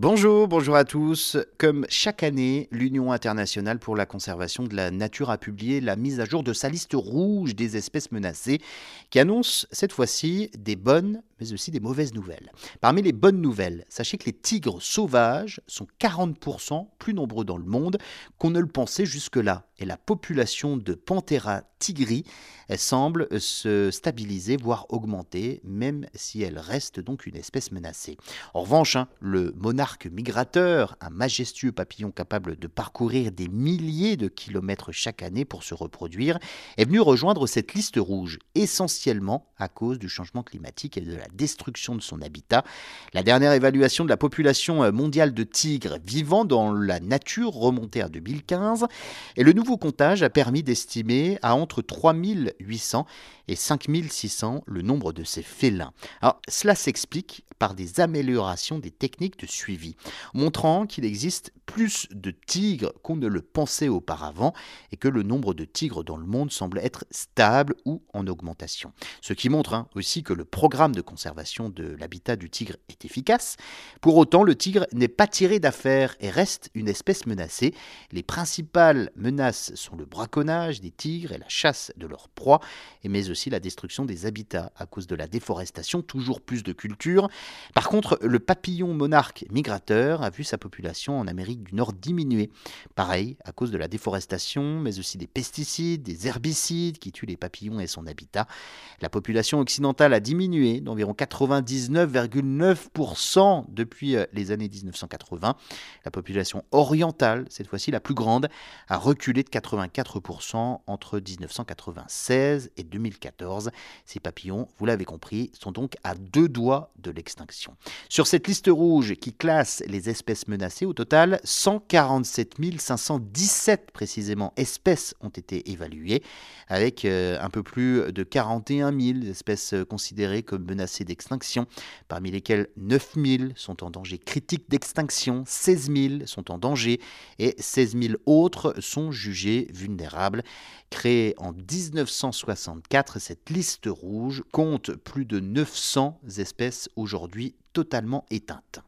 Bonjour, bonjour à tous. Comme chaque année, l'Union internationale pour la conservation de la nature a publié la mise à jour de sa liste rouge des espèces menacées, qui annonce cette fois-ci des bonnes mais aussi des mauvaises nouvelles. Parmi les bonnes nouvelles, sachez que les tigres sauvages sont 40% plus nombreux dans le monde qu'on ne le pensait jusque-là. Et la population de Panthera tigri semble se stabiliser, voire augmenter, même si elle reste donc une espèce menacée. En revanche, hein, le monarque migrateur, un majestueux papillon capable de parcourir des milliers de kilomètres chaque année pour se reproduire, est venu rejoindre cette liste rouge, essentiellement à cause du changement climatique et de la destruction de son habitat. La dernière évaluation de la population euh, mondiale de tigres vivant dans la nature remontée à 2015 et le nouveau comptage a permis d'estimer à entre 3800 et 5600 le nombre de ces félins. Alors, cela s'explique par des améliorations des techniques de suivi, montrant qu'il existe plus de tigres qu'on ne le pensait auparavant et que le nombre de tigres dans le monde semble être stable ou en augmentation. Ce qui montre hein, aussi que le programme de conservation de l'habitat du tigre est efficace. Pour autant, le tigre n'est pas tiré d'affaire et reste une espèce menacée. Les principales menaces sont le braconnage des tigres et la chasse de leurs proies, mais aussi la destruction des habitats à cause de la déforestation, toujours plus de cultures. Par contre, le papillon monarque migrateur a vu sa population en Amérique du Nord diminuer. Pareil, à cause de la déforestation, mais aussi des pesticides, des herbicides qui tuent les papillons et son habitat. La population occidentale a diminué d'environ 99,9% depuis euh, les années 1980. La population orientale, cette fois-ci la plus grande, a reculé de 84% entre 1996 et 2014. Ces papillons, vous l'avez compris, sont donc à deux doigts de l'extinction. Sur cette liste rouge qui classe les espèces menacées, au total, 147 517 précisément espèces ont été évaluées, avec euh, un peu plus de 41 000 espèces considérées comme menacées d'extinction, parmi lesquelles 9 000 sont en danger critique d'extinction, 16 000 sont en danger et 16 000 autres sont jugées vulnérables. Créée en 1964, cette liste rouge compte plus de 900 espèces aujourd'hui totalement éteintes.